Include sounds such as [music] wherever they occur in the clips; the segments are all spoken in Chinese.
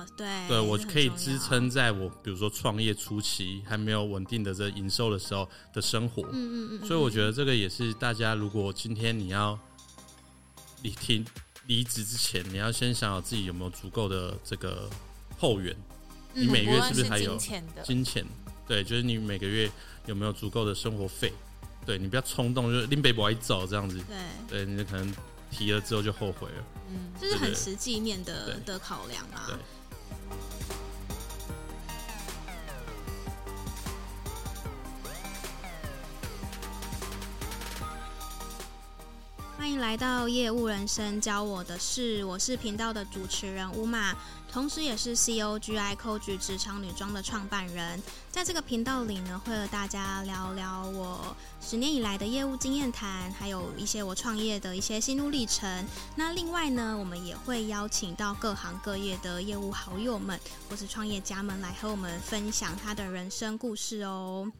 哦，对，对我可以支撑在我比如说创业初期还没有稳定的这营收的时候的生活。嗯嗯嗯。所以我觉得这个也是大家，如果今天你要离停离职之前，你要先想好自己有没有足够的这个后援。你每月是不是还有金钱？对，就是你每个月有没有足够的生活费？对，你不要冲动，就是拎背包一走这样子。对，对，你可能提了之后就后悔了。嗯，就是很实际面的的考量啊。对。欢迎来到业务人生教我的事，我是频道的主持人乌玛。同时，也是 COGI COG 职场女装的创办人，在这个频道里呢，会和大家聊聊我十年以来的业务经验谈，还有一些我创业的一些心路历程。那另外呢，我们也会邀请到各行各业的业务好友们或是创业家们来和我们分享他的人生故事哦。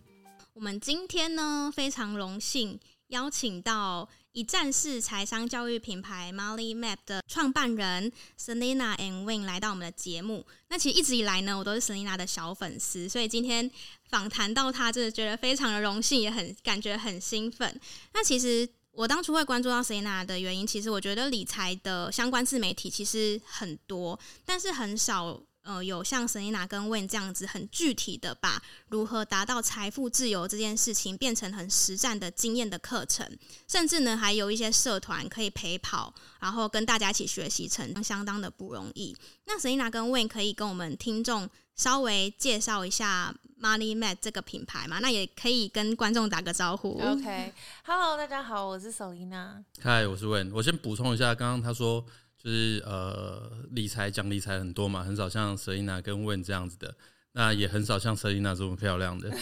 我们今天呢，非常荣幸邀请到。一站式财商教育品牌 Molly Map 的创办人 Selina and Win 来到我们的节目。那其实一直以来呢，我都是 Selina 的小粉丝，所以今天访谈到她，真的觉得非常的荣幸，也很感觉很兴奋。那其实我当初会关注到 Selina 的原因，其实我觉得理财的相关自媒体其实很多，但是很少。呃，有像 Selina 跟 Wayne 这样子很具体的把如何达到财富自由这件事情变成很实战的经验的课程，甚至呢还有一些社团可以陪跑，然后跟大家一起学习，成相当的不容易。那 Selina 跟 Wayne 可以跟我们听众稍微介绍一下 Money Map 这个品牌吗？那也可以跟观众打个招呼。OK，Hello，大家好，我是 Selina。Hi，我是 Wayne。我先补充一下，刚刚他说。就是呃，理财讲理财很多嘛，很少像 Selina 跟 Win 这样子的。那也很少像 Selina 这么漂亮的。你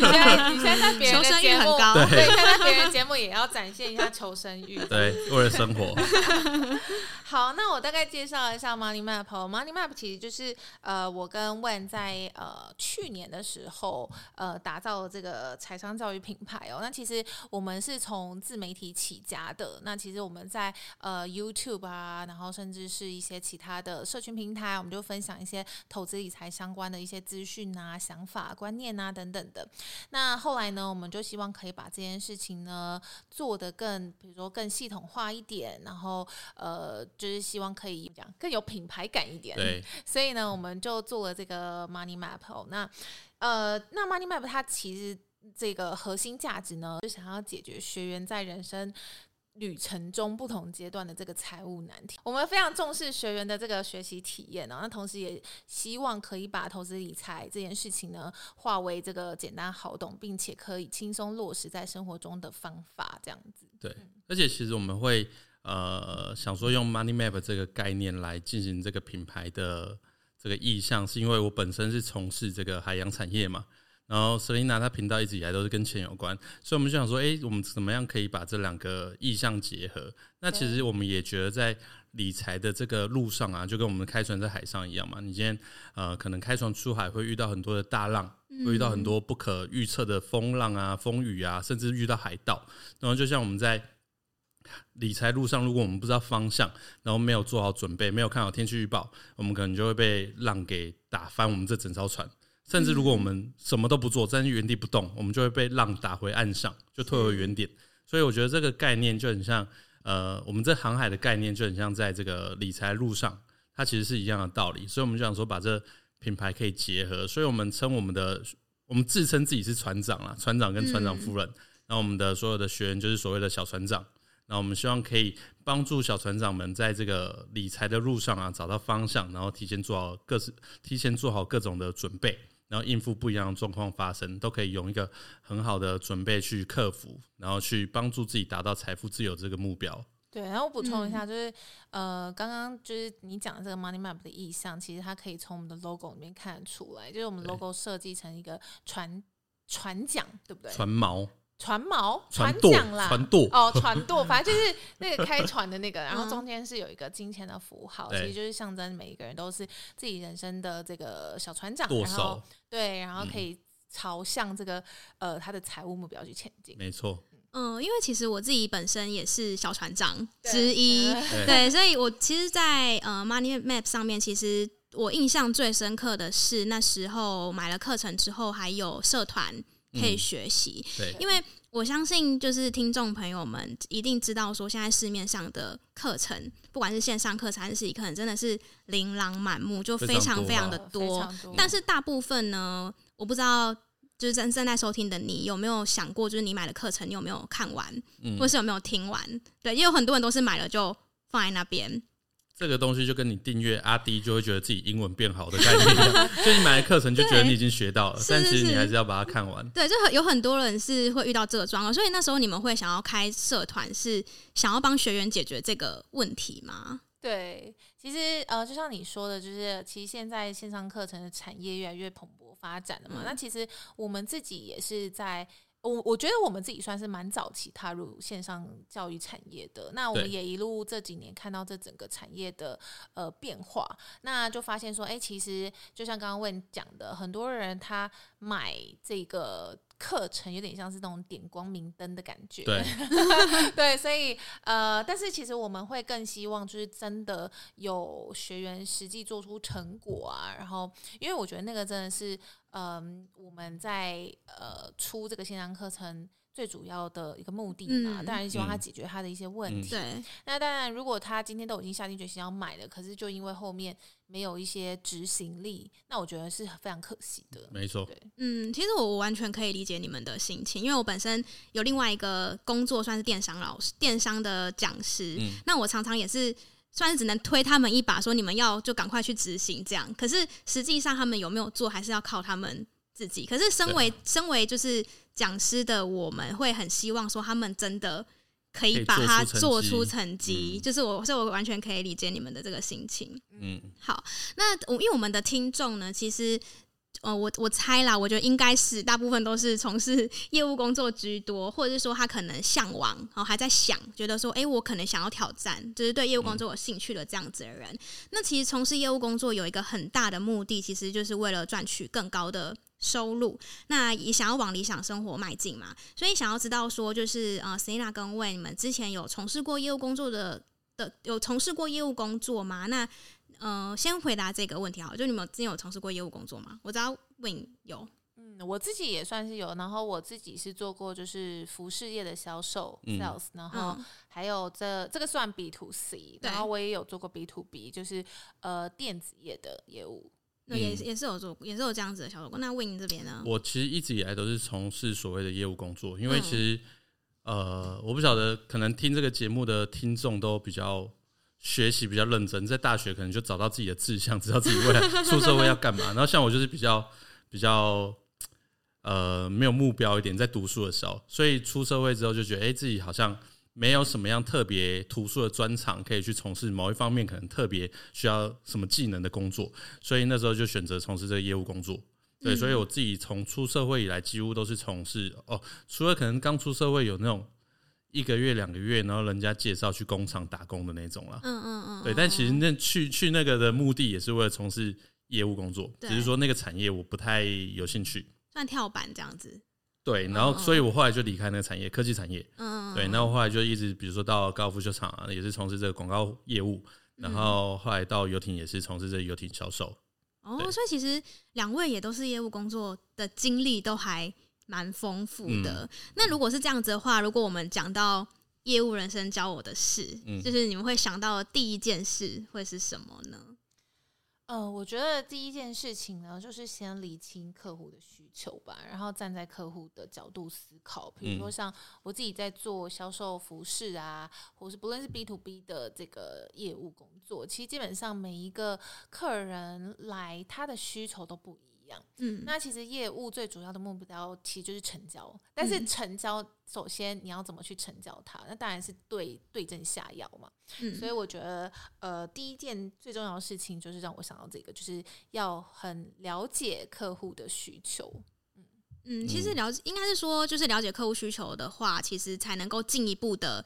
现在你现在在别人的节目，对，现在在别人节目也要展现一下求生欲。[laughs] 对，为了生活。[laughs] 好，那我大概介绍一下 Money Map。Money Map 其实就是呃，我跟 Wayne 在呃去年的时候呃打造了这个财商教育品牌哦。那其实我们是从自媒体起家的。那其实我们在呃 YouTube 啊，然后甚至是一些其他的社群平台，我们就分享一些投资理财。还相关的一些资讯啊、想法、观念啊等等的。那后来呢，我们就希望可以把这件事情呢做得更，比如说更系统化一点，然后呃，就是希望可以讲更有品牌感一点。对。所以呢，我们就做了这个 Money Map。那呃，那 Money Map 它其实这个核心价值呢，就想要解决学员在人生。旅程中不同阶段的这个财务难题，我们非常重视学员的这个学习体验呢。那同时也希望可以把投资理财这件事情呢，化为这个简单好懂，并且可以轻松落实在生活中的方法，这样子。对，而且其实我们会呃想说用 Money Map 这个概念来进行这个品牌的这个意向，是因为我本身是从事这个海洋产业嘛。然后 Selina 她频道一直以来都是跟钱有关，所以我们就想说，哎，我们怎么样可以把这两个意向结合？那其实我们也觉得，在理财的这个路上啊，就跟我们开船在海上一样嘛。你今天呃，可能开船出海会遇到很多的大浪，会遇到很多不可预测的风浪啊、风雨啊，甚至遇到海盗。然后就像我们在理财路上，如果我们不知道方向，然后没有做好准备，没有看好天气预报，我们可能就会被浪给打翻我们这整艘船。甚至如果我们什么都不做，站在原地不动，我们就会被浪打回岸上，就退回原点。所以我觉得这个概念就很像，呃，我们这航海的概念就很像在这个理财路上，它其实是一样的道理。所以我们就想说，把这品牌可以结合。所以我们称我们的，我们自称自己是船长啦，船长跟船长夫人。然后我们的所有的学员就是所谓的小船长。那我们希望可以帮助小船长们在这个理财的路上啊，找到方向，然后提前做好各自，提前做好各种的准备。然后应付不一样的状况发生，都可以用一个很好的准备去克服，然后去帮助自己达到财富自由这个目标。对，然后我补充一下，就是、嗯、呃，刚刚就是你讲的这个 Money Map 的意向，其实它可以从我们的 logo 里面看得出来，就是我们 logo 设计成一个船船桨，对不对？船锚。船锚、船桨啦，船舵。哦，船舵，反正就是那个开船的那个，然后中间是有一个金钱的符号，其实就是象征每一个人都是自己人生的这个小船长，然后对，然后可以朝向这个呃他的财务目标去前进。没错，嗯，因为其实我自己本身也是小船长之一，对，对，所以我其实在，在呃 Money Map 上面，其实我印象最深刻的是那时候买了课程之后，还有社团可以学习，嗯。对，因为我相信就是听众朋友们一定知道，说现在市面上的课程，不管是线上课程还是实体课程，真的是琳琅满目，就非常非常的多。多但是大部分呢，我不知道。就是正正在收听的你，有没有想过，就是你买的课程，你有没有看完，嗯、或是有没有听完？对，也有很多人都是买了就放在那边。这个东西就跟你订阅阿迪就会觉得自己英文变好的概念一样，就你买了课程就觉得你已经学到了，[laughs] 但其实你还是要把它看完。对，就很有很多人是会遇到这个状况，所以那时候你们会想要开社团，是想要帮学员解决这个问题吗？对，其实呃，就像你说的，就是其实现在线上课程的产业越来越蓬勃发展了嘛。嗯、那其实我们自己也是在，我我觉得我们自己算是蛮早期踏入线上教育产业的。那我们也一路这几年看到这整个产业的呃变化，那就发现说，哎，其实就像刚刚问讲的，很多人他买这个。课程有点像是那种点光明灯的感觉，对，[laughs] 对，所以呃，但是其实我们会更希望就是真的有学员实际做出成果啊，然后因为我觉得那个真的是嗯、呃，我们在呃出这个线上课程。最主要的一个目的嘛，当然希望他解决他的一些问题。那当然，如果他今天都已经下定决心要买了，可是就因为后面没有一些执行力，那我觉得是非常可惜的。没错，对，嗯，其实我我完全可以理解你们的心情，因为我本身有另外一个工作，算是电商老师、电商的讲师。嗯，那我常常也是算是只能推他们一把，说你们要就赶快去执行这样。可是实际上他们有没有做，还是要靠他们自己。可是身为身为就是。讲师的我们会很希望说，他们真的可以把它做出成绩，就是我，所以我完全可以理解你们的这个心情。嗯，好，那我因为我们的听众呢，其实呃，我我猜啦，我觉得应该是大部分都是从事 [laughs] 业务工作居多，或者是说他可能向往，然后还在想，觉得说，哎，我可能想要挑战，就是对业务工作有兴趣的这样子的人。那其实从事业务工作有一个很大的目的，其实就是为了赚取更高的。收入，那也想要往理想生活迈进嘛，所以想要知道说，就是呃，Selina 跟 Wayne 你们之前有从事过业务工作的的，有从事过业务工作吗？那呃，先回答这个问题好，就你们之前有从事过业务工作吗？我知道 Wayne 有，嗯，我自己也算是有，然后我自己是做过就是服饰业的销售 sales，嗯，然后还有这这个算 B to C，然后我也有做过 B to B，就是呃电子业的业务。也也是有做，也是有这样子的小作过。那 Wayne 这边呢？我其实一直以来都是从事所谓的业务工作，因为其实、嗯、呃，我不晓得，可能听这个节目的听众都比较学习比较认真，在大学可能就找到自己的志向，知道自己未来 [laughs] 出社会要干嘛。然后像我就是比较比较呃没有目标一点，在读书的时候，所以出社会之后就觉得，哎、欸，自己好像。没有什么样特别突出的专长可以去从事某一方面，可能特别需要什么技能的工作，所以那时候就选择从事这个业务工作。对，所以我自己从出社会以来，几乎都是从事哦，除了可能刚出社会有那种一个月、两个月，然后人家介绍去工厂打工的那种啦。嗯嗯嗯。对，但其实那去去那个的目的也是为了从事业务工作，只是说那个产业我不太有兴趣，算跳板这样子。对，然后所以我后来就离开那个产业，科技产业。嗯，对，然后后来就一直，比如说到高尔夫球场啊，也是从事这个广告业务，然后后来到游艇也是从事这个游艇销售。哦，所以其实两位也都是业务工作的经历都还蛮丰富的。那如果是这样子的话，如果我们讲到业务人生教我的事，就是你们会想到的第一件事会是什么呢？呃，我觉得第一件事情呢，就是先理清客户的需求吧，然后站在客户的角度思考。比如说像我自己在做销售服饰啊，或是不论是 B to B 的这个业务工作，其实基本上每一个客人来，他的需求都不一样。嗯，那其实业务最主要的目标其实就是成交，但是成交首先你要怎么去成交它？那当然是对对症下药嘛。嗯，所以我觉得呃，第一件最重要的事情就是让我想到这个，就是要很了解客户的需求。嗯嗯，其实了解应该是说，就是了解客户需求的话，其实才能够进一步的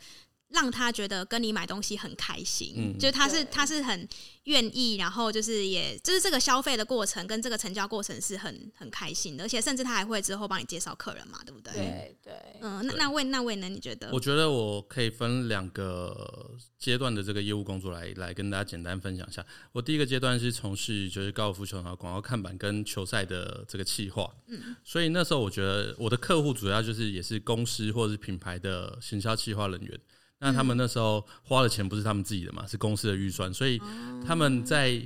让他觉得跟你买东西很开心，嗯，就是他是他是很愿意，然后就是也就是这个消费的过程跟这个成交过程是很很开心的，而且甚至他还会之后帮你介绍客人嘛，对不对？对对，嗯，那那位那位呢？你觉得？我觉得我可以分两个阶段的这个业务工作来来跟大家简单分享一下。我第一个阶段是从事就是高尔夫球场广告看板跟球赛的这个企划，嗯，所以那时候我觉得我的客户主要就是也是公司或者是品牌的行销企划人员。那他们那时候花的钱不是他们自己的嘛，是公司的预算，所以他们在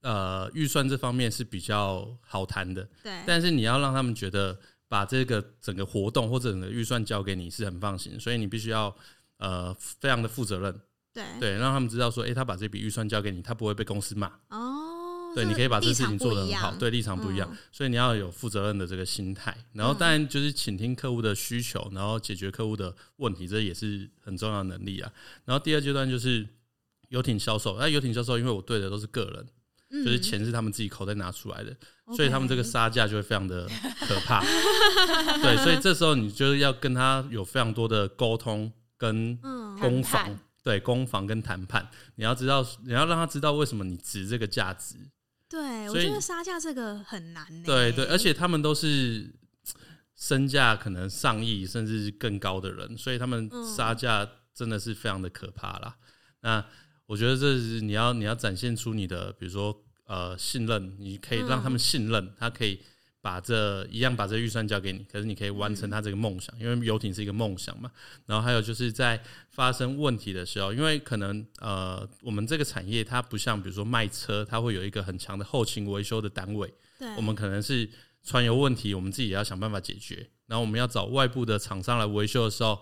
呃预算这方面是比较好谈的。对，但是你要让他们觉得把这个整个活动或者整个预算交给你是很放心，所以你必须要呃非常的负责任。对对，让他们知道说，诶，他把这笔预算交给你，他不会被公司骂。哦。对，你可以把这个事情做得很好。对，立场不一样，嗯、所以你要有负责任的这个心态。然后，当然就是倾听客户的需求，然后解决客户的问题，这也是很重要的能力啊。然后第二阶段就是游艇销售。那游艇销售，因为我对的都是个人，嗯、就是钱是他们自己口袋拿出来的，所以他们这个杀价就会非常的可怕。[laughs] 对，所以这时候你就是要跟他有非常多的沟通跟攻防。对，攻防跟谈判，你要知道，你要让他知道为什么你值这个价值。对，我觉得杀价这个很难。对对，而且他们都是身价可能上亿甚至更高的人，所以他们杀价真的是非常的可怕啦。嗯、那我觉得这是你要你要展现出你的，比如说呃信任，你可以让他们信任，嗯、他可以。把这一样把这预算交给你，可是你可以完成他这个梦想，因为游艇是一个梦想嘛。然后还有就是在发生问题的时候，因为可能呃我们这个产业它不像比如说卖车，它会有一个很强的后勤维修的单位。对，我们可能是船有问题，我们自己也要想办法解决。然后我们要找外部的厂商来维修的时候，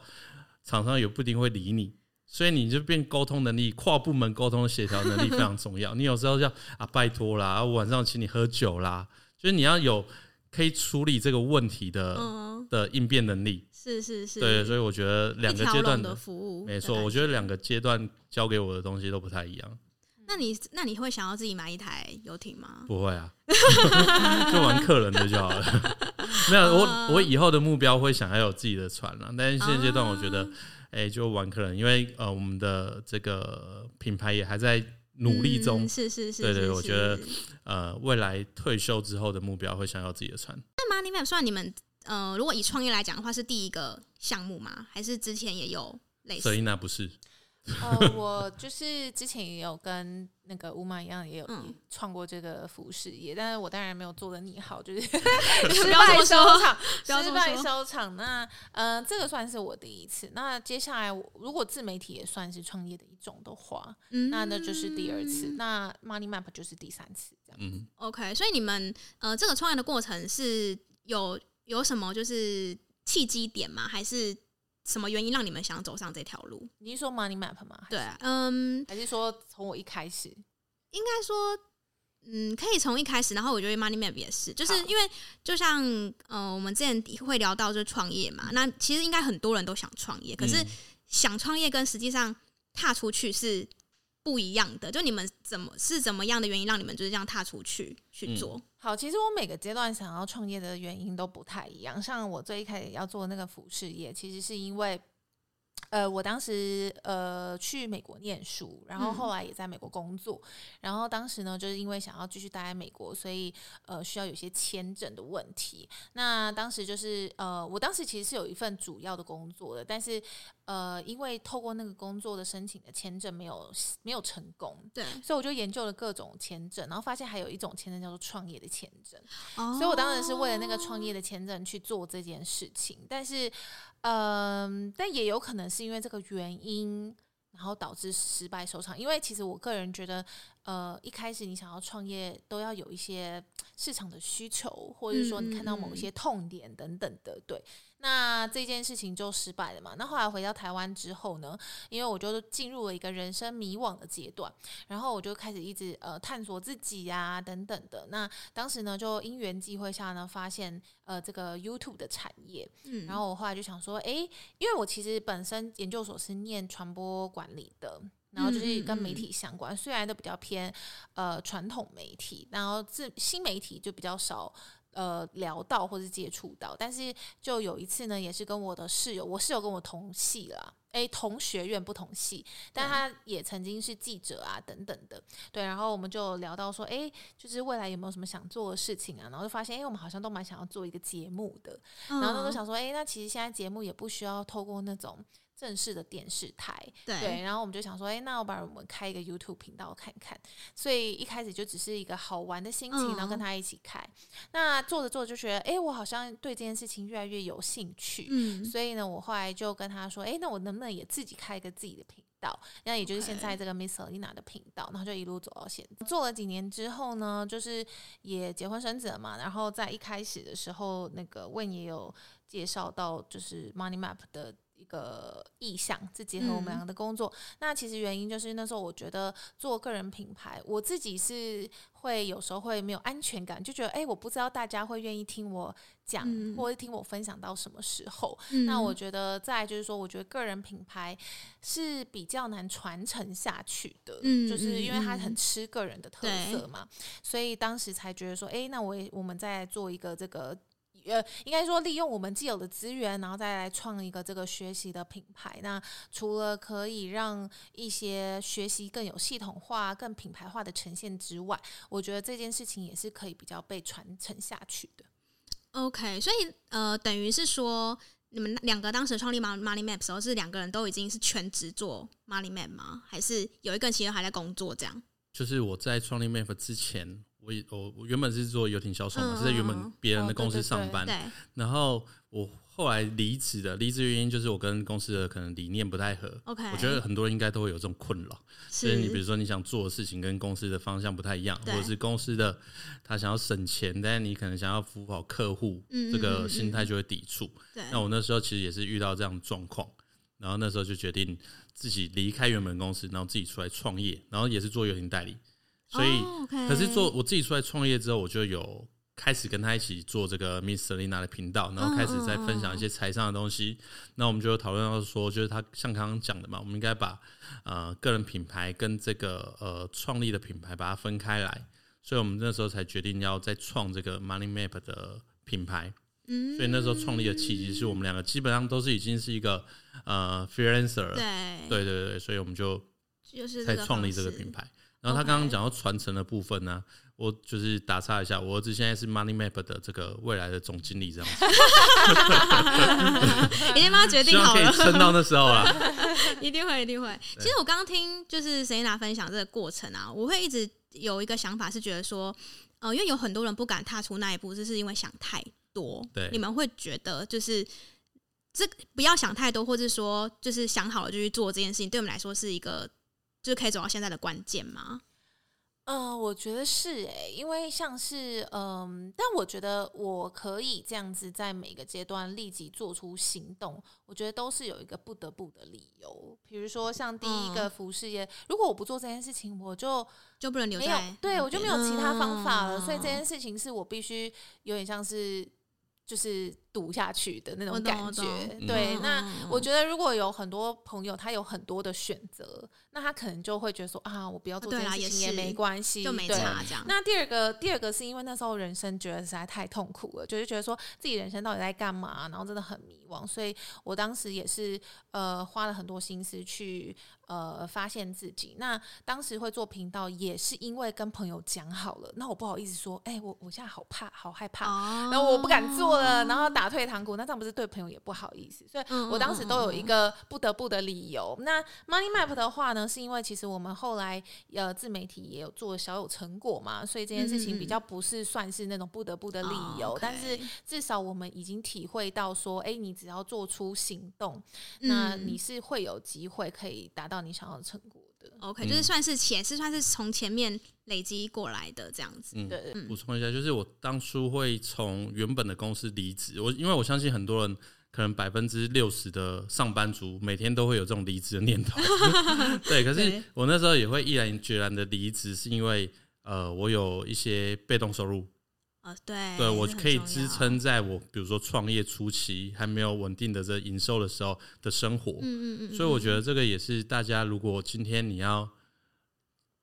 厂商也不一定会理你，所以你就变沟通能力、跨部门沟通协调能力非常重要。你有时候要啊拜托啦，我晚上请你喝酒啦，就是你要有。可以处理这个问题的、嗯、的应变能力是是是，对，所以我觉得两个阶段的服务没错，我觉得两个阶段交给我的东西都不太一样。那你那你会想要自己买一台游艇吗？不会啊，[laughs] 就玩客人的就好了。[laughs] 没有，我我以后的目标会想要有自己的船了，但是现阶段我觉得，哎、欸，就玩客人，因为呃，我们的这个品牌也还在。努力中，嗯、是是是，对对，我觉得呃，未来退休之后的目标会想要自己的船。那 Money Map 算你们呃，如果以创业来讲的话，是第一个项目吗？还是之前也有类似？所以那不是。呃，[laughs] 我就是之前也有跟那个乌马一样，也有创过这个服饰业，但是我当然没有做的你好，就是 [laughs] 失败收场，[laughs] 失败收场。那呃，这个算是我第一次。那接下来，如果自媒体也算是创业的一种的话，嗯、那那就是第二次。那 Money Map 就是第三次，这样。嗯，OK。所以你们呃，这个创业的过程是有有什么就是契机点吗？还是？什么原因让你们想走上这条路？你是说 Money Map 吗？对，啊嗯，还是说从我一开始？应该说，嗯，可以从一开始。然后我觉得 Money Map 也是，就是因为就像呃，我们之前会聊到就是创业嘛。那其实应该很多人都想创业，可是想创业跟实际上踏出去是。不一样的，就你们怎么是怎么样的原因让你们就是这样踏出去去做？好，其实我每个阶段想要创业的原因都不太一样。像我最一开始要做那个服饰业，其实是因为。呃，我当时呃去美国念书，然后后来也在美国工作，然后当时呢，就是因为想要继续待在美国，所以呃需要有些签证的问题。那当时就是呃，我当时其实是有一份主要的工作的，但是呃，因为透过那个工作的申请的签证没有没有成功，对，所以我就研究了各种签证，然后发现还有一种签证叫做创业的签证，哦、所以我当然是为了那个创业的签证去做这件事情，但是。嗯，但也有可能是因为这个原因，然后导致失败收场。因为其实我个人觉得，呃，一开始你想要创业，都要有一些市场的需求，或者说你看到某一些痛点等等的，对。那这件事情就失败了嘛？那后来回到台湾之后呢？因为我就进入了一个人生迷惘的阶段，然后我就开始一直呃探索自己呀、啊、等等的。那当时呢，就因缘际会下呢，发现呃这个 YouTube 的产业。嗯，然后我后来就想说，诶，因为我其实本身研究所是念传播管理的，然后就是跟媒体相关，虽然都比较偏呃传统媒体，然后自新媒体就比较少。呃聊到或是接触到，但是就有一次呢，也是跟我的室友，我室友跟我同系啦。诶，同学院不同系，但他也曾经是记者啊，等等的，对。然后我们就聊到说，诶，就是未来有没有什么想做的事情啊？然后就发现，诶，我们好像都蛮想要做一个节目的。然后他就想说，诶，那其实现在节目也不需要透过那种正式的电视台，对。对然后我们就想说，哎，那我把我们开一个 YouTube 频道看看。所以一开始就只是一个好玩的心情，然后跟他一起开。那做着做着就觉得，哎，我好像对这件事情越来越有兴趣。嗯。所以呢，我后来就跟他说，哎，那我能。不能也自己开一个自己的频道，那也就是现在这个 Miss Selina 的频道，然后就一路走到现在。做了几年之后呢，就是也结婚生子了嘛。然后在一开始的时候，那个 Wen 也有介绍到，就是 Money Map 的。一个意向，是结合我们两个的工作。嗯、那其实原因就是那时候我觉得做个人品牌，我自己是会有时候会没有安全感，就觉得哎，我不知道大家会愿意听我讲，嗯、或者听我分享到什么时候。嗯、那我觉得再就是说，我觉得个人品牌是比较难传承下去的，嗯、就是因为它很吃个人的特色嘛，所以当时才觉得说，哎，那我也我们再做一个这个。呃，应该说利用我们既有的资源，然后再来创一个这个学习的品牌。那除了可以让一些学习更有系统化、更品牌化的呈现之外，我觉得这件事情也是可以比较被传承下去的。OK，所以呃，等于是说，你们两个当时创立 Money Map 的时候，是两个人都已经是全职做 Money Map 吗？还是有一个人其实还在工作这样？就是我在创立 Map 之前。我我我原本是做游艇销售嘛，是在原本别人的公司上班，然后我后来离职的，离职原因就是我跟公司的可能理念不太合。OK，我觉得很多人应该都会有这种困扰，就是你比如说你想做的事情跟公司的方向不太一样，或者是公司的他想要省钱，但是你可能想要服务好客户，这个心态就会抵触。那我那时候其实也是遇到这样的状况，然后那时候就决定自己离开原本公司，然后自己出来创业，然后也是做游艇代理。所以，oh, okay. 可是做我自己出来创业之后，我就有开始跟他一起做这个 Miss Selina 的频道，然后开始在分享一些财商的东西。那、oh, oh, oh. 我们就讨论到说，就是他像刚刚讲的嘛，我们应该把呃个人品牌跟这个呃创立的品牌把它分开来。所以我们那时候才决定要再创这个 Money Map 的品牌。嗯，所以那时候创立的契机是我们两个基本上都是已经是一个呃 freelancer 了。对，对对对，所以我们就就是才创立这个品牌。然后他刚刚讲到传承的部分呢.我就是打岔一下，我儿子现在是 Money Map 的这个未来的总经理，这样子，[laughs] 已经帮他决定好了，可以撑到那时候了，[laughs] 一定会，一定会。其实我刚刚听就是 Selina 分享这个过程啊，我会一直有一个想法是觉得说，呃，因为有很多人不敢踏出那一步，就是因为想太多。对，你们会觉得就是这不要想太多，或者说就是想好了就去做这件事情，对我们来说是一个。就是可以走到现在的关键吗？嗯、呃，我觉得是诶、欸，因为像是嗯、呃，但我觉得我可以这样子在每个阶段立即做出行动，我觉得都是有一个不得不的理由。比如说像第一个服饰业，嗯、如果我不做这件事情，我就就不能留在，对我就没有其他方法了。嗯、所以这件事情是我必须有点像是就是。赌下去的那种感觉，对。那我觉得如果有很多朋友，他有很多的选择，那他可能就会觉得说啊，我不要做这件事情也没关系，就没差这样。那第二个，第二个是因为那时候人生觉得实在太痛苦了，就是觉得说自己人生到底在干嘛，然后真的很迷惘。所以我当时也是呃花了很多心思去呃发现自己。那当时会做频道也是因为跟朋友讲好了，那我不好意思说，哎，我我现在好怕，好害怕，然后我不敢做了，然后打。打退堂鼓，那这样不是对朋友也不好意思，所以我当时都有一个不得不的理由。那 Money Map 的话呢，是因为其实我们后来呃自媒体也有做小有成果嘛，所以这件事情比较不是算是那种不得不的理由，但是至少我们已经体会到说，哎，你只要做出行动，那你是会有机会可以达到你想要的成果的。OK，就是算是前是算是从前面。累积过来的这样子，嗯，对，补充一下，就是我当初会从原本的公司离职，我因为我相信很多人可能百分之六十的上班族每天都会有这种离职的念头，[laughs] 对，可是我那时候也会毅然决然的离职，是因为呃，我有一些被动收入，啊，对，对我可以支撑在我比如说创业初期还没有稳定的这营收的时候的生活，嗯嗯嗯，所以我觉得这个也是大家如果今天你要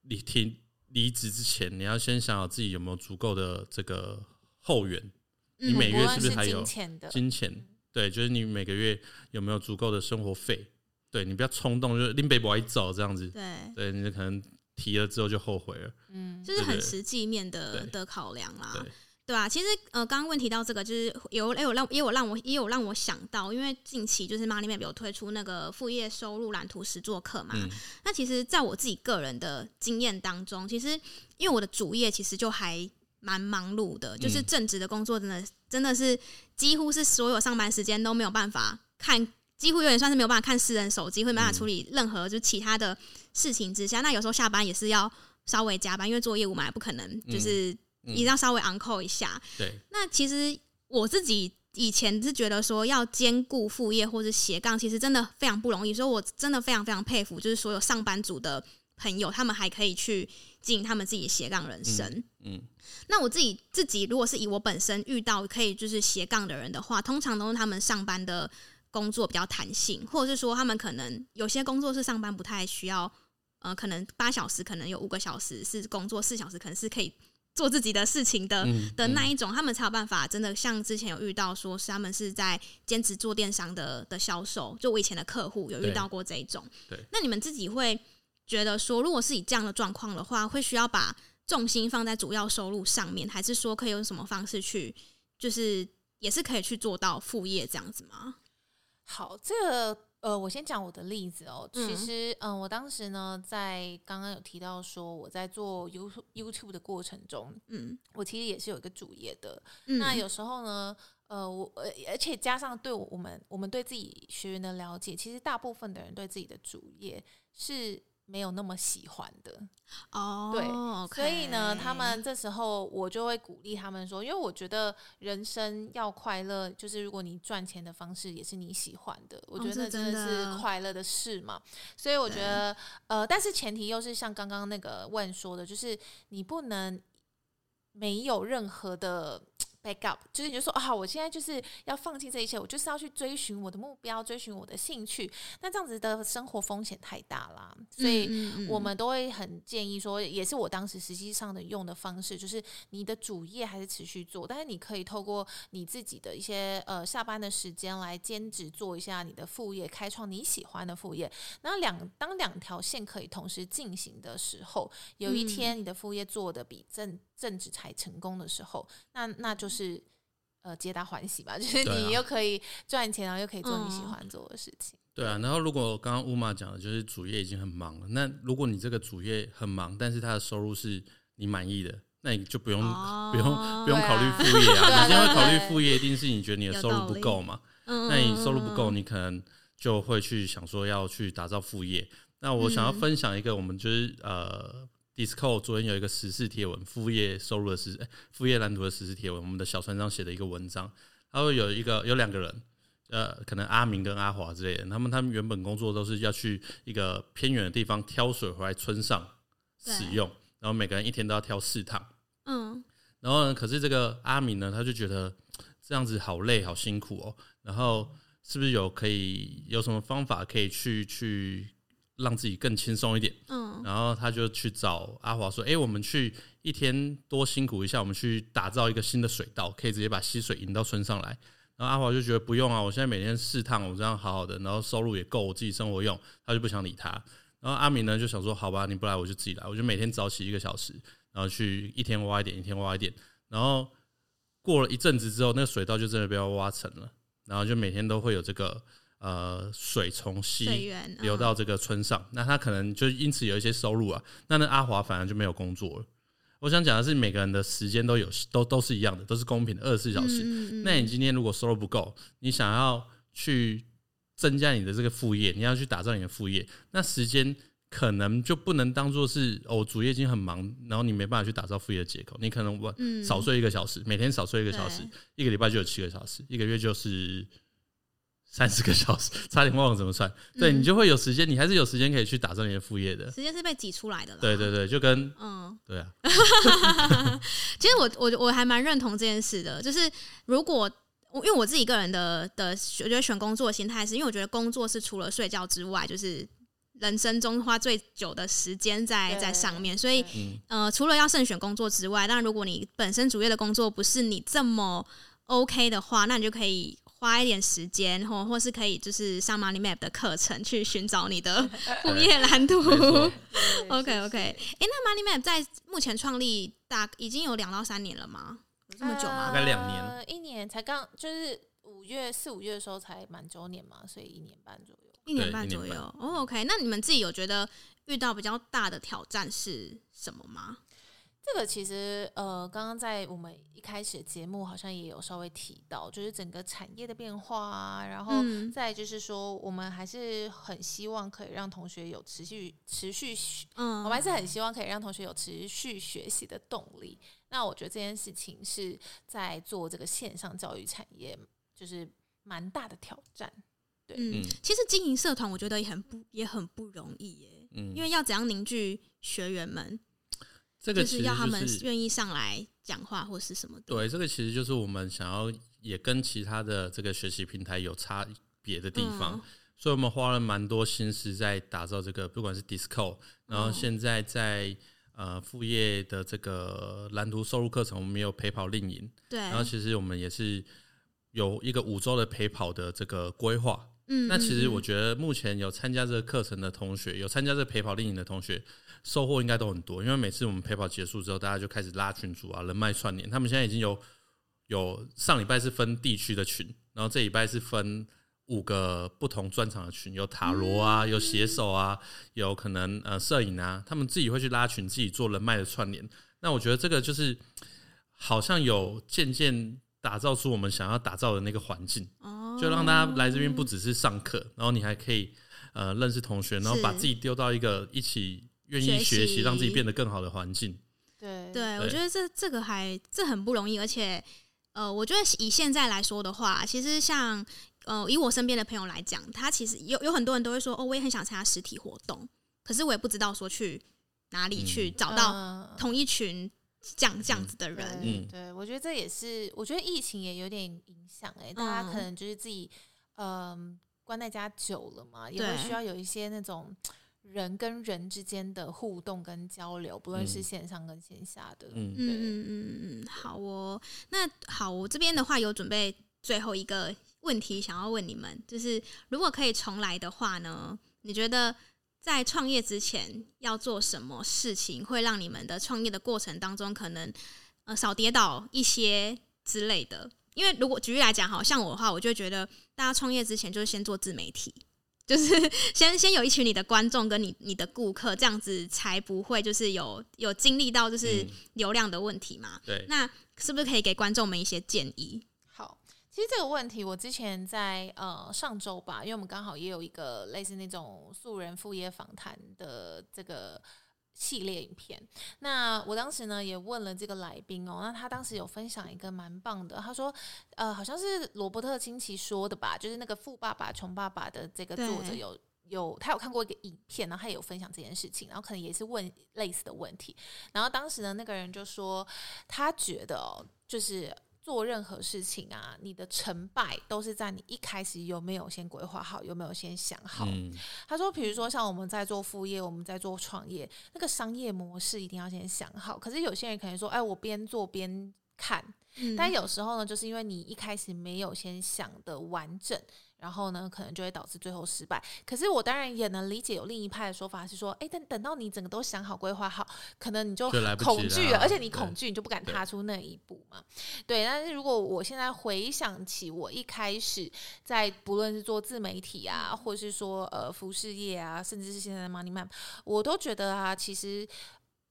离停。离职之前，你要先想好自己有没有足够的这个后援，你每月是不是还有金钱的金钱？对，就是你每个月有没有足够的生活费？对，你不要冲动，就是拎背包一走这样子。对，对，你可能提了之后就后悔了。嗯，就是很实际面的的考量啦。对对吧？其实呃，刚刚问提到这个，就是有有让也有让我也有让我想到，因为近期就是 Money Map 有推出那个副业收入蓝图实作课嘛。嗯、那其实，在我自己个人的经验当中，其实因为我的主业其实就还蛮忙碌的，就是正职的工作真的真的是几乎是所有上班时间都没有办法看，几乎有点算是没有办法看私人手机，会没办法处理任何就其他的事情之下，那有时候下班也是要稍微加班，因为做业务嘛，也不可能就是。一定要稍微 on call 一下。对，那其实我自己以前是觉得说要兼顾副业或者斜杠，其实真的非常不容易。所以我真的非常非常佩服，就是所有上班族的朋友，他们还可以去经营他们自己的斜杠人生。嗯，嗯，那我自己自己如果是以我本身遇到可以就是斜杠的人的话，通常都是他们上班的工作比较弹性，或者是说他们可能有些工作是上班不太需要，呃，可能八小时可能有五个小时是工作，四小时可能是可以。做自己的事情的的那一种，他们才有办法真的像之前有遇到，说是他们是在兼职做电商的的销售，就我以前的客户有遇到过这一种。对，那你们自己会觉得说，如果是以这样的状况的话，会需要把重心放在主要收入上面，还是说可以用什么方式去，就是也是可以去做到副业这样子吗？好，这个。呃，我先讲我的例子哦。其实，嗯、呃，我当时呢，在刚刚有提到说，我在做 YouTube YouTube 的过程中，嗯，我其实也是有一个主业的。嗯、那有时候呢，呃，我呃，而且加上对我们我们对自己学员的了解，其实大部分的人对自己的主业是。没有那么喜欢的哦，对所以呢，他们这时候我就会鼓励他们说，因为我觉得人生要快乐，就是如果你赚钱的方式也是你喜欢的，我觉得那真的是快乐的事嘛。所以我觉得，呃，但是前提又是像刚刚那个问说的，就是你不能没有任何的。Back up，就是你就说啊，我现在就是要放弃这一切，我就是要去追寻我的目标，追寻我的兴趣。那这样子的生活风险太大啦，所以我们都会很建议说，也是我当时实际上的用的方式，就是你的主业还是持续做，但是你可以透过你自己的一些呃下班的时间来兼职做一下你的副业，开创你喜欢的副业。那两当两条线可以同时进行的时候，有一天你的副业做得比正正职才成功的时候，那那就是呃，皆大欢喜吧。[laughs] 就是你又可以赚钱，然后又可以做你喜欢做的事情。对啊，然后如果刚刚乌玛讲的，就是主业已经很忙了，那如果你这个主业很忙，但是他的收入是你满意的，那你就不用、哦、不用不用考虑副业啊。[laughs] 啊你今天会考虑副业，一定是你觉得你的收入不够嘛？那你收入不够，你可能就会去想说要去打造副业。那我想要分享一个，我们就是呃。Discord 昨天有一个时事贴文，副业收入的时，副业蓝图的时事贴文，我们的小船长写的一个文章。他说有一个有两个人，呃，可能阿明跟阿华之类的，他们他们原本工作都是要去一个偏远的地方挑水回来村上使用，然后每个人一天都要挑四趟。嗯，然后呢，可是这个阿明呢，他就觉得这样子好累好辛苦哦。然后是不是有可以有什么方法可以去去？让自己更轻松一点，嗯，然后他就去找阿华说：“哎、欸，我们去一天多辛苦一下，我们去打造一个新的水道，可以直接把溪水引到村上来。”然后阿华就觉得不用啊，我现在每天四趟，我这样好好的，然后收入也够我自己生活用，他就不想理他。然后阿明呢就想说：“好吧，你不来我就自己来，我就每天早起一个小时，然后去一天挖一点，一天挖一点。然后过了一阵子之后，那个水道就真的被挖成了，然后就每天都会有这个。”呃，水从溪流到这个村上，嗯、那他可能就因此有一些收入啊。那那阿华反而就没有工作了。我想讲的是，每个人的时间都有，都都是一样的，都是公平的二十四小时。嗯嗯、那你今天如果收入不够，你想要去增加你的这个副业，你要去打造你的副业，那时间可能就不能当做是哦，主业已经很忙，然后你没办法去打造副业的借口。你可能我少睡一个小时，每天少睡一个小时，一个礼拜就有七个小时，一个月就是。三十个小时，差点忘了怎么算。对，你就会有时间，你还是有时间可以去打造你的副业的。时间是被挤出来的。对对对，就跟嗯，对啊。[laughs] 其实我我我还蛮认同这件事的，就是如果我因为我自己个人的的，我觉得选工作的心态是因为我觉得工作是除了睡觉之外，就是人生中花最久的时间在在上面，所以呃，除了要慎选工作之外，当然如果你本身主业的工作不是你这么。OK 的话，那你就可以花一点时间，或或是可以就是上 Money Map 的课程去寻找你的 [laughs] 副业蓝图。[laughs] OK OK，哎、欸，那 Money Map 在目前创立大已经有两到三年了吗？有这么久吗？大概两年，呃，一年才刚就是五月四五月的时候才满周年嘛，所以一年半左右。一年半左右。哦，OK，那你们自己有觉得遇到比较大的挑战是什么吗？这个其实呃，刚刚在我们一开始的节目好像也有稍微提到，就是整个产业的变化啊，然后再就是说，我们还是很希望可以让同学有持续持续，嗯，我们还是很希望可以让同学有持续学习的动力。那我觉得这件事情是在做这个线上教育产业，就是蛮大的挑战。对，嗯，其实经营社团我觉得也很不也很不容易耶，嗯，因为要怎样凝聚学员们。这个就是要他们愿意上来讲话或是什么的。对，这个其实就是我们想要也跟其他的这个学习平台有差别的地方，嗯、所以我们花了蛮多心思在打造这个，不管是 Discord，然后现在在呃副业的这个蓝图收入课程，我们也有陪跑令营。对，然后其实我们也是有一个五周的陪跑的这个规划。嗯，那其实我觉得目前有参加这个课程的同学，有参加这个陪跑令营的同学。收获应该都很多，因为每次我们陪跑结束之后，大家就开始拉群组啊，人脉串联。他们现在已经有有上礼拜是分地区的群，然后这礼拜是分五个不同专场的群，有塔罗啊，有写手啊，有可能呃摄影啊，他们自己会去拉群，自己做人脉的串联。那我觉得这个就是好像有渐渐打造出我们想要打造的那个环境，就让大家来这边不只是上课，然后你还可以呃认识同学，然后把自己丢到一个一起。愿意学习，让自己变得更好的环境。对，对我觉得这这个还这很不容易，而且呃，我觉得以现在来说的话，其实像呃，以我身边的朋友来讲，他其实有有很多人都会说，哦，我也很想参加实体活动，可是我也不知道说去哪里去找到同一群这样这样子的人。嗯，对，我觉得这也是，我觉得疫情也有点影响哎，大家可能就是自己嗯关在家久了嘛，也会需要有一些那种。人跟人之间的互动跟交流，不论是线上跟线下的，嗯嗯嗯嗯嗯，好哦。那好，我这边的话有准备最后一个问题想要问你们，就是如果可以重来的话呢，你觉得在创业之前要做什么事情，会让你们的创业的过程当中可能呃少跌倒一些之类的？因为如果举例来讲，好像我的话，我就觉得大家创业之前就是先做自媒体。就是 [laughs] 先先有一群你的观众跟你你的顾客，这样子才不会就是有有经历到就是流量的问题嘛。对，那是不是可以给观众们一些建议？好，其实这个问题我之前在呃上周吧，因为我们刚好也有一个类似那种素人副业访谈的这个。系列影片，那我当时呢也问了这个来宾哦，那他当时有分享一个蛮棒的，他说，呃，好像是罗伯特清崎说的吧，就是那个富爸爸穷爸爸的这个作者有有他有看过一个影片，然后他也有分享这件事情，然后可能也是问类似的问题，然后当时呢那个人就说他觉得哦，就是。做任何事情啊，你的成败都是在你一开始有没有先规划好，有没有先想好。嗯、他说，比如说像我们在做副业，我们在做创业，那个商业模式一定要先想好。可是有些人可能说，哎，我边做边看，嗯、但有时候呢，就是因为你一开始没有先想的完整。然后呢，可能就会导致最后失败。可是我当然也能理解有另一派的说法是说，哎，等等到你整个都想好规划好，可能你就恐惧了，而且你恐惧，你就不敢踏出那一步嘛。对，对，但是如果我现在回想起我一开始在不论是做自媒体啊，或是说呃服饰业啊，甚至是现在的 Money Map，我都觉得啊，其实。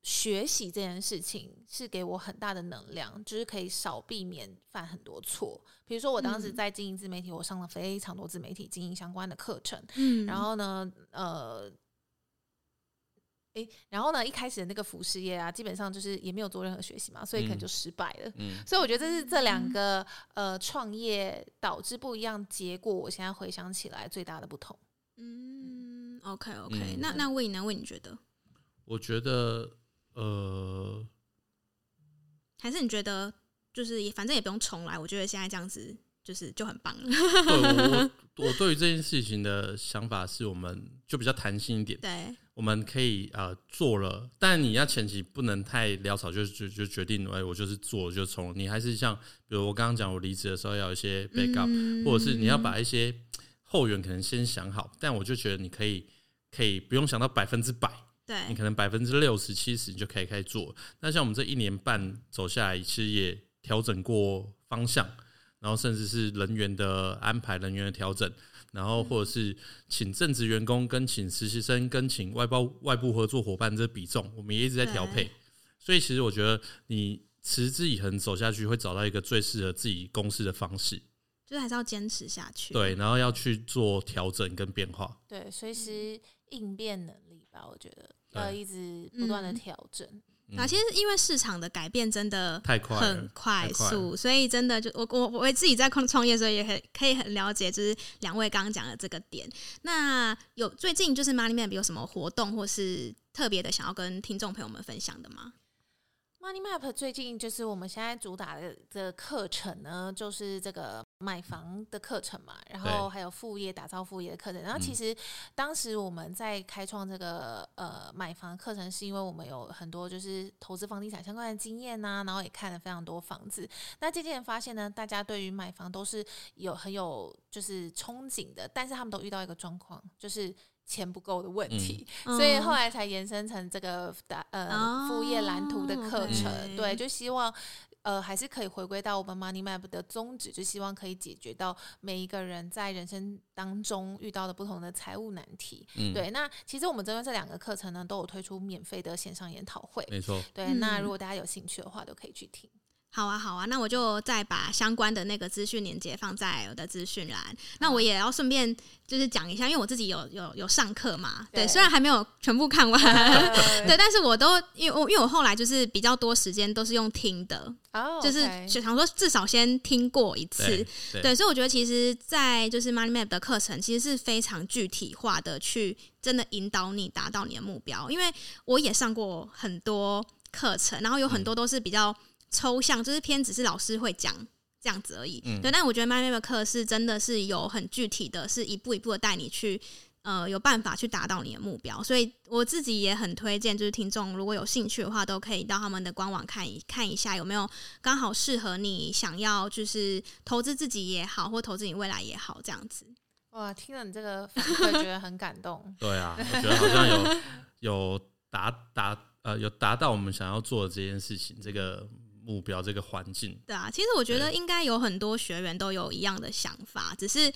学习这件事情是给我很大的能量，就是可以少避免犯很多错。比如说，我当时在经营自媒体，我上了非常多自媒体经营相关的课程。嗯，然后呢，呃，诶，然后呢，一开始的那个服饰业啊，基本上就是也没有做任何学习嘛，所以可能就失败了。嗯，所以我觉得这是这两个呃创业导致不一样结果。我现在回想起来最大的不同。嗯，OK OK，那那魏呢？魏你觉得？我觉得。呃，还是你觉得就是也反正也不用重来？我觉得现在这样子就是就很棒了。对，我 [laughs] 我对于这件事情的想法是，我们就比较弹性一点。对，我们可以呃做了，但你要前期不能太潦草，就就就决定哎，我就是做就从你还是像比如我刚刚讲，我离职的时候要有一些 backup，、嗯、或者是你要把一些后援可能先想好。但我就觉得你可以可以不用想到百分之百。对，你可能百分之六十七十你就可以开始做。那像我们这一年半走下来，其实也调整过方向，然后甚至是人员的安排、人员的调整，然后或者是请正职员工跟请实习生跟请外包外部合作伙伴这比重，我们也一直在调配。所以其实我觉得你持之以恒走下去，会找到一个最适合自己公司的方式。就是还是要坚持下去。对，然后要去做调整跟变化。对，随时应变能力吧，我觉得。要一直不断的调整。啊，其实因为市场的改变真的太快，很快速，所以真的就我我我自己在创创业的时候也很可以很了解，就是两位刚刚讲的这个点。那有最近就是 Money Map 有什么活动或是特别的想要跟听众朋友们分享的吗？Money Map 最近就是我们现在主打的的课程呢，就是这个买房的课程嘛，然后还有副业打造副业的课程。然后其实当时我们在开创这个呃买房课程，是因为我们有很多就是投资房地产相关的经验呐、啊，然后也看了非常多房子。那渐渐发现呢，大家对于买房都是有很有就是憧憬的，但是他们都遇到一个状况，就是。钱不够的问题，嗯、所以后来才延伸成这个的呃副业蓝图的课程。对，就希望呃还是可以回归到我们 Money Map 的宗旨，就希望可以解决到每一个人在人生当中遇到的不同的财务难题。嗯、对，那其实我们针对这两个课程呢，都有推出免费的线上研讨会。没错。对，嗯、那如果大家有兴趣的话，都可以去听。好啊，好啊，那我就再把相关的那个资讯连接放在我的资讯栏。那我也要顺便就是讲一下，因为我自己有有有上课嘛，对，对，虽然还没有全部看完，[laughs] 对，但是我都因为我因为我后来就是比较多时间都是用听的，oh, okay. 就是想说至少先听过一次，对，对，所以我觉得其实，在就是 Money Map 的课程其实是非常具体化的，去真的引导你达到你的目标。因为我也上过很多课程，然后有很多都是比较。抽象就是偏只是老师会讲这样子而已，嗯、对。但我觉得 Money Map 的课是真的是有很具体的，是一步一步的带你去，呃，有办法去达到你的目标。所以我自己也很推荐，就是听众如果有兴趣的话，都可以到他们的官网看一看一下有没有刚好适合你想要，就是投资自己也好，或投资你未来也好，这样子。哇，听了你这个反馈，觉得很感动。[laughs] 对啊，我觉得好像有 [laughs] 有达达呃有达到我们想要做的这件事情，这个。目标这个环境，对啊，其实我觉得应该有很多学员都有一样的想法，只是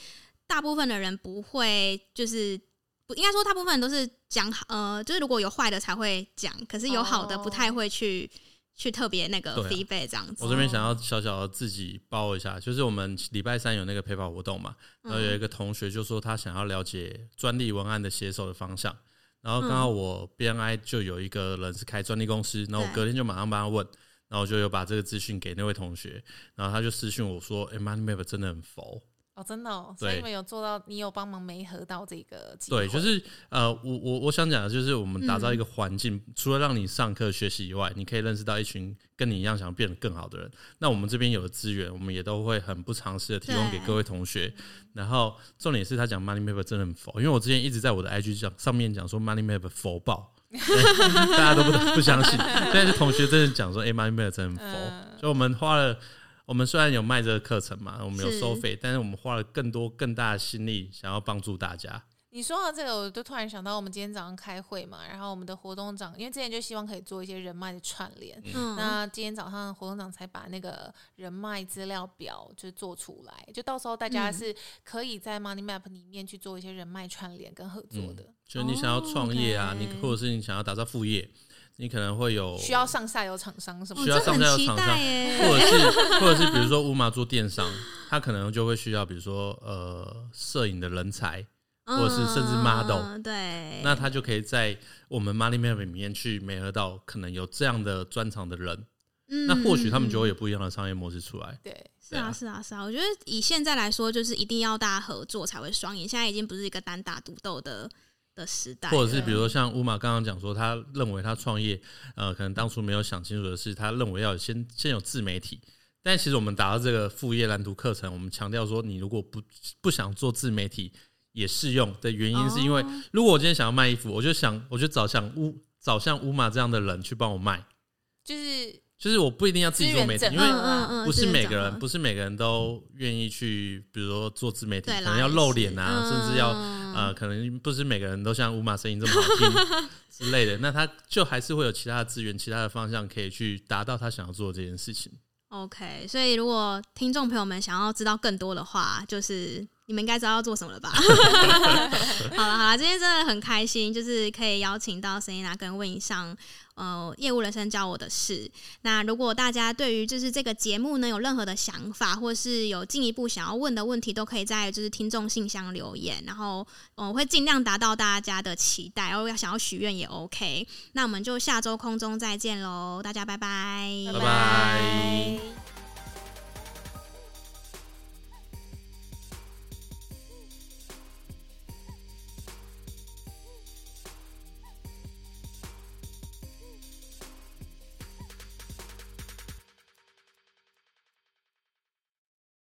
大部分的人不会，就是不应该说大部分人都是讲好，呃，就是如果有坏的才会讲，可是有好的不太会去、oh. 去特别那个 feedback 这样子。我这边想要小小的自己包一下，就是我们礼拜三有那个陪跑活动嘛，然后有一个同学就说他想要了解专利文案的写手的方向，然后刚好我 BNI 就有一个人是开专利公司，然后我隔天就马上帮他问。然后我就有把这个资讯给那位同学，然后他就私讯我说：“哎，Money Map 真的很佛哦，真的哦，所以你们有做到，你有帮忙媒合到这个。对，就是呃，我我我想讲的就是，我们打造一个环境，嗯、除了让你上课学习以外，你可以认识到一群跟你一样想变得更好的人。那我们这边有的资源，我们也都会很不尝试的提供给各位同学。然后重点是他讲 Money Map 真的很佛，因为我之前一直在我的 IG 上上面讲说 Money Map 佛爆。[laughs] 大家都不不相信，[laughs] 但是同学真的讲说，哎、欸、，Money Map 真的很佛。所以我们花了，我们虽然有卖这个课程嘛，我们有收费，但是我们花了更多更大的心力，想要帮助大家。你说到这个，我就突然想到，我们今天早上开会嘛，然后我们的活动长，因为之前就希望可以做一些人脉的串联，嗯、那今天早上活动长才把那个人脉资料表就做出来，就到时候大家是可以在 Money Map 里面去做一些人脉串联跟合作的。嗯、就你想要创业啊，哦 okay、你或者是你想要打造副业，你可能会有需要上下游厂商什么，需要上下游厂商，或者是或者是比如说乌马做电商，他可能就会需要比如说呃摄影的人才。或者是甚至 model，、嗯、对，那他就可以在我们 Money Map 里面去媒合到可能有这样的专长的人，嗯、那或许他们就会有不一样的商业模式出来。对，是啊，是啊，是啊。我觉得以现在来说，就是一定要大家合作才会双赢。现在已经不是一个单打独斗的的时代。或者是比如说像乌马刚刚讲说，他认为他创业，呃，可能当初没有想清楚的是，他认为要先先有自媒体。但其实我们达到这个副业蓝图课程，我们强调说，你如果不不想做自媒体也适用的原因，是因为如果我今天想要卖衣服，我就想我就找像乌找像乌马这样的人去帮我卖，就是就是我不一定要自己做媒体，因为不是每个人不是每个人都愿意去，比如说做自媒体，可能要露脸啊，甚至要呃，可能不是每个人都像乌马声音这么好听之类的，那他就还是会有其他的资源、其他的方向可以去达到他想要做的这件事情。OK，所以如果听众朋友们想要知道更多的话，就是你们应该知道要做什么了吧？[laughs] 好了好了，今天真的很开心，就是可以邀请到 Selina 跟 Wayne 上呃业务人生教我的事。那如果大家对于就是这个节目呢有任何的想法，或是有进一步想要问的问题，都可以在就是听众信箱留言，然后我会尽量达到大家的期待。然后要想要许愿也 OK。那我们就下周空中再见喽，大家拜拜，拜拜。